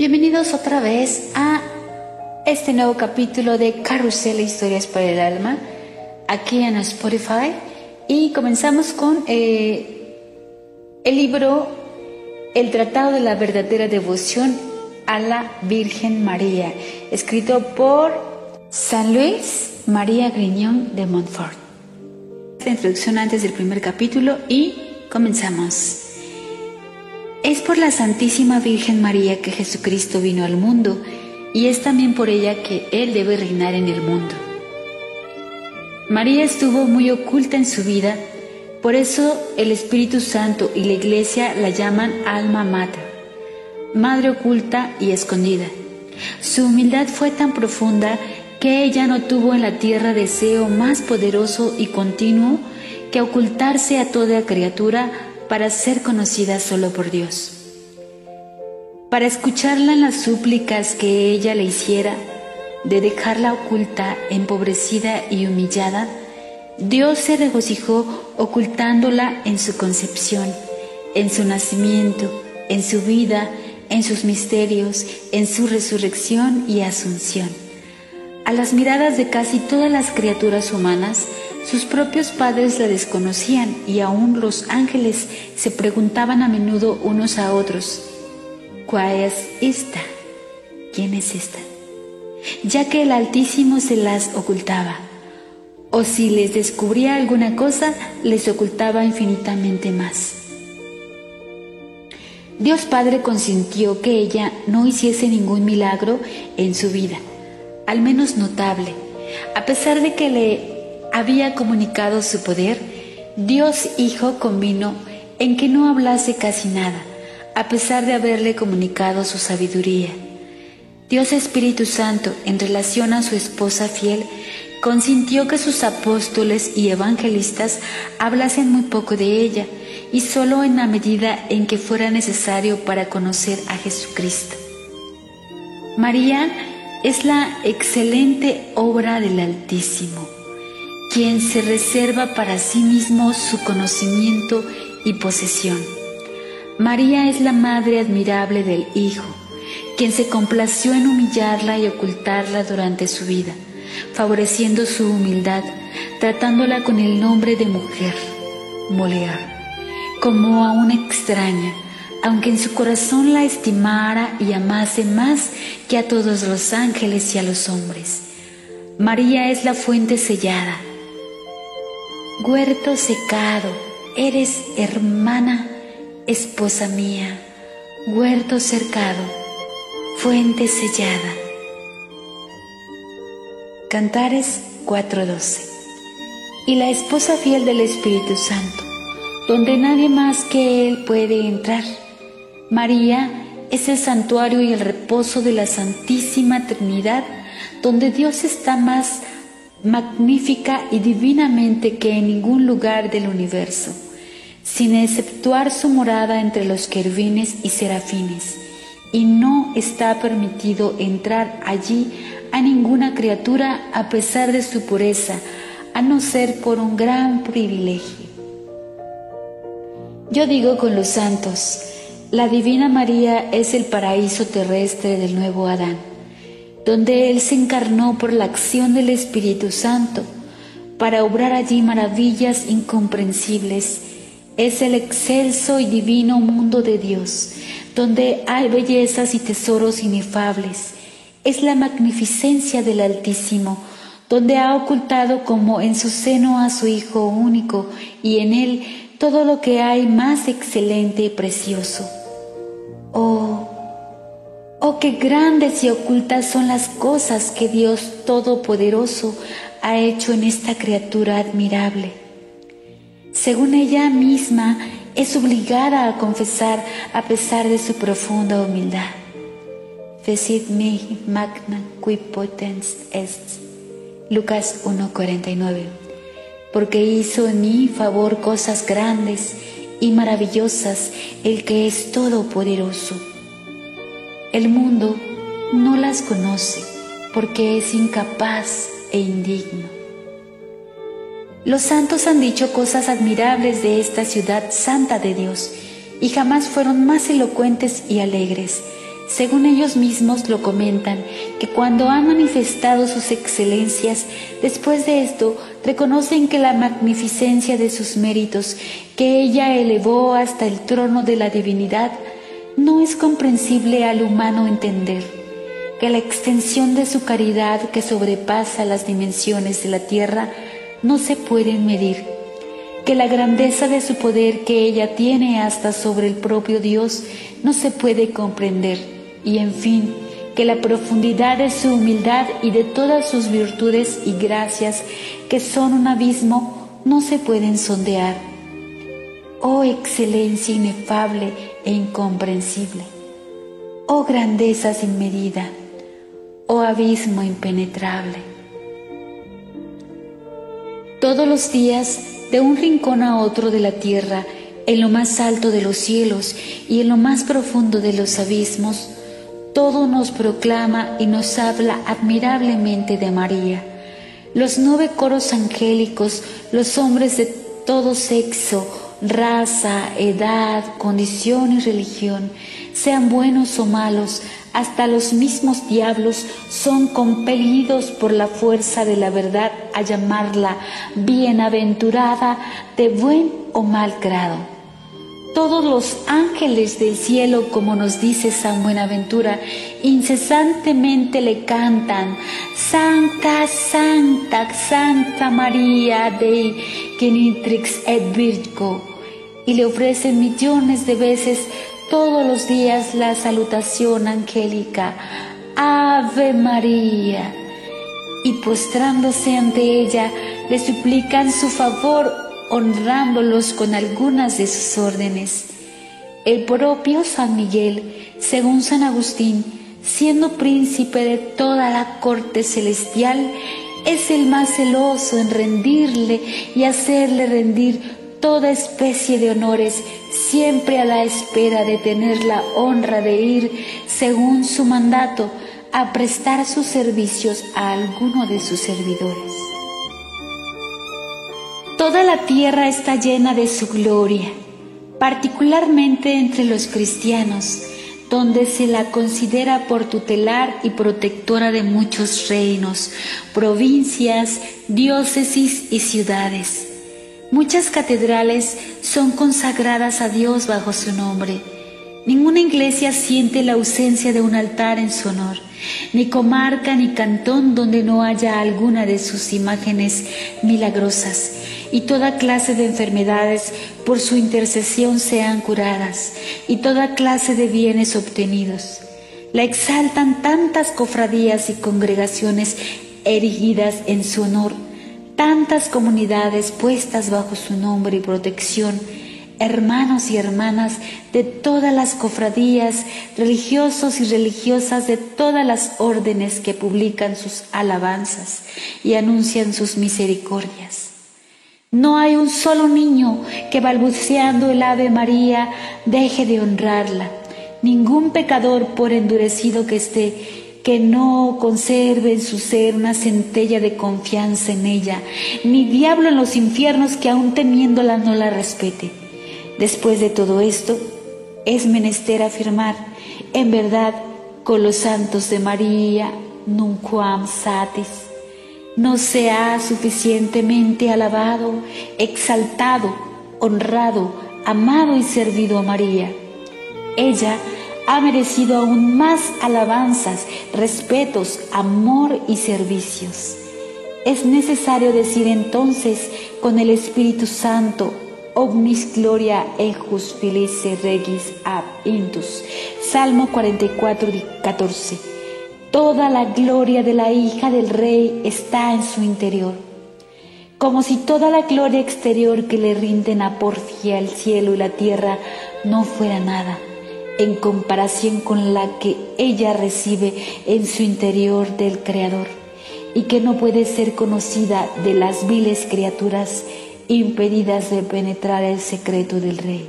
Bienvenidos otra vez a este nuevo capítulo de Carrusel Historias para el Alma, aquí en Spotify. Y comenzamos con eh, el libro El Tratado de la Verdadera Devoción a la Virgen María, escrito por San Luis María Griñón de Montfort. Esta introducción antes del primer capítulo y comenzamos. Es por la Santísima Virgen María que Jesucristo vino al mundo y es también por ella que Él debe reinar en el mundo. María estuvo muy oculta en su vida, por eso el Espíritu Santo y la Iglesia la llaman alma mater, madre oculta y escondida. Su humildad fue tan profunda que ella no tuvo en la tierra deseo más poderoso y continuo que ocultarse a toda criatura para ser conocida solo por Dios. Para escucharla en las súplicas que ella le hiciera, de dejarla oculta, empobrecida y humillada, Dios se regocijó ocultándola en su concepción, en su nacimiento, en su vida, en sus misterios, en su resurrección y asunción. A las miradas de casi todas las criaturas humanas, sus propios padres la desconocían y aún los ángeles se preguntaban a menudo unos a otros, ¿cuál es esta? ¿Quién es esta? Ya que el Altísimo se las ocultaba, o si les descubría alguna cosa, les ocultaba infinitamente más. Dios Padre consintió que ella no hiciese ningún milagro en su vida, al menos notable, a pesar de que le había comunicado su poder, Dios Hijo convino en que no hablase casi nada, a pesar de haberle comunicado su sabiduría. Dios Espíritu Santo, en relación a su esposa fiel, consintió que sus apóstoles y evangelistas hablasen muy poco de ella y solo en la medida en que fuera necesario para conocer a Jesucristo. María es la excelente obra del Altísimo quien se reserva para sí mismo su conocimiento y posesión. María es la madre admirable del Hijo, quien se complació en humillarla y ocultarla durante su vida, favoreciendo su humildad, tratándola con el nombre de mujer, Molear, como a una extraña, aunque en su corazón la estimara y amase más que a todos los ángeles y a los hombres. María es la fuente sellada, Huerto secado, eres hermana, esposa mía, huerto cercado, fuente sellada. Cantares 4:12. Y la esposa fiel del Espíritu Santo, donde nadie más que Él puede entrar. María es el santuario y el reposo de la Santísima Trinidad, donde Dios está más magnífica y divinamente que en ningún lugar del universo, sin exceptuar su morada entre los querubines y serafines, y no está permitido entrar allí a ninguna criatura a pesar de su pureza, a no ser por un gran privilegio. Yo digo con los santos, la Divina María es el paraíso terrestre del nuevo Adán donde Él se encarnó por la acción del Espíritu Santo para obrar allí maravillas incomprensibles. Es el excelso y divino mundo de Dios, donde hay bellezas y tesoros inefables. Es la magnificencia del Altísimo, donde ha ocultado como en su seno a su Hijo único y en Él todo lo que hay más excelente y precioso. Oh, Oh, qué grandes y ocultas son las cosas que Dios Todopoderoso ha hecho en esta criatura admirable. Según ella misma, es obligada a confesar a pesar de su profunda humildad. Fecit me magna qui potens est. Lucas 1:49. Porque hizo en mi favor cosas grandes y maravillosas el que es todopoderoso el mundo no las conoce porque es incapaz e indigno. Los santos han dicho cosas admirables de esta ciudad santa de Dios y jamás fueron más elocuentes y alegres, Según ellos mismos lo comentan, que cuando han manifestado sus excelencias, después de esto reconocen que la magnificencia de sus méritos, que ella elevó hasta el trono de la divinidad, no es comprensible al humano entender, que la extensión de su caridad que sobrepasa las dimensiones de la tierra no se pueden medir, que la grandeza de su poder que ella tiene hasta sobre el propio Dios no se puede comprender y en fin, que la profundidad de su humildad y de todas sus virtudes y gracias, que son un abismo, no se pueden sondear. Oh excelencia inefable e incomprensible, oh grandeza sin medida, oh abismo impenetrable. Todos los días, de un rincón a otro de la tierra, en lo más alto de los cielos y en lo más profundo de los abismos, todo nos proclama y nos habla admirablemente de María. Los nueve coros angélicos, los hombres de todo sexo, raza, edad, condición y religión, sean buenos o malos, hasta los mismos diablos son compelidos por la fuerza de la verdad a llamarla bienaventurada de buen o mal grado. Todos los ángeles del cielo, como nos dice San Buenaventura, incesantemente le cantan, Santa, Santa, Santa María de Genitrix et Virgo, y le ofrecen millones de veces todos los días la salutación angélica, Ave María, y postrándose ante ella, le suplican su favor honrándolos con algunas de sus órdenes. El propio San Miguel, según San Agustín, siendo príncipe de toda la corte celestial, es el más celoso en rendirle y hacerle rendir toda especie de honores, siempre a la espera de tener la honra de ir, según su mandato, a prestar sus servicios a alguno de sus servidores. Toda la tierra está llena de su gloria, particularmente entre los cristianos, donde se la considera por tutelar y protectora de muchos reinos, provincias, diócesis y ciudades. Muchas catedrales son consagradas a Dios bajo su nombre. Ninguna iglesia siente la ausencia de un altar en su honor, ni comarca ni cantón donde no haya alguna de sus imágenes milagrosas y toda clase de enfermedades por su intercesión sean curadas, y toda clase de bienes obtenidos. La exaltan tantas cofradías y congregaciones erigidas en su honor, tantas comunidades puestas bajo su nombre y protección, hermanos y hermanas de todas las cofradías, religiosos y religiosas de todas las órdenes que publican sus alabanzas y anuncian sus misericordias. No hay un solo niño que balbuceando el Ave María deje de honrarla. Ningún pecador, por endurecido que esté, que no conserve en su ser una centella de confianza en ella, ni diablo en los infiernos que aun temiéndola no la respete. Después de todo esto, es menester afirmar, en verdad, con los santos de María, nunquam satis no se ha suficientemente alabado, exaltado, honrado, amado y servido a María. Ella ha merecido aún más alabanzas, respetos, amor y servicios. Es necesario decir entonces con el Espíritu Santo, omnis gloria ejus felice regis ab intus. Salmo 44, 14. Toda la gloria de la hija del rey está en su interior, como si toda la gloria exterior que le rinden a porfia el cielo y la tierra no fuera nada en comparación con la que ella recibe en su interior del Creador y que no puede ser conocida de las viles criaturas impedidas de penetrar el secreto del Rey.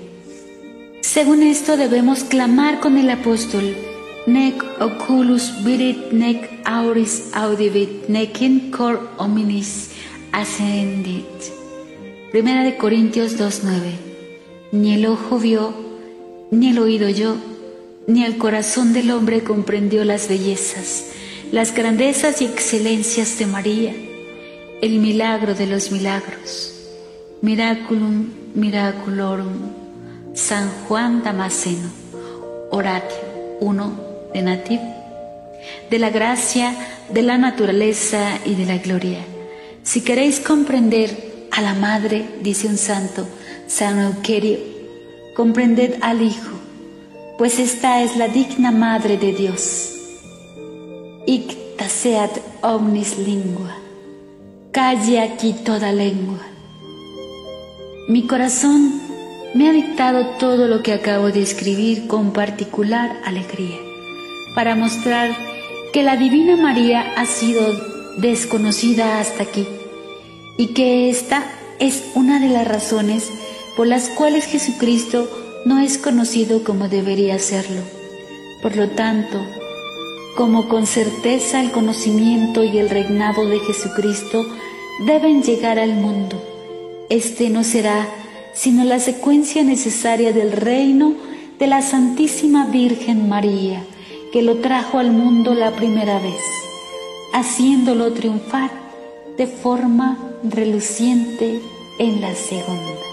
Según esto debemos clamar con el apóstol, nec oculus virit nec auris audivit nec in cor hominis ascendit. Primera de Corintios 2.9. Ni el ojo vio, ni el oído yo, ni el corazón del hombre comprendió las bellezas, las grandezas y excelencias de María, el milagro de los milagros. Miraculum miraculorum, San Juan Damasceno, Oratio 1 de Nativ, de la gracia, de la naturaleza y de la gloria. Si queréis comprender a la Madre, dice un santo, San Euquerio, comprended al Hijo, pues esta es la digna Madre de Dios. Icta seat omnis lingua, calle aquí toda lengua. Mi corazón me ha dictado todo lo que acabo de escribir con particular alegría, para mostrar que la Divina María ha sido desconocida hasta aquí y que esta es una de las razones por las cuales Jesucristo no es conocido como debería serlo. Por lo tanto, como con certeza el conocimiento y el reinado de Jesucristo deben llegar al mundo, este no será sino la secuencia necesaria del reino de la Santísima Virgen María, que lo trajo al mundo la primera vez, haciéndolo triunfar de forma reluciente en la segunda.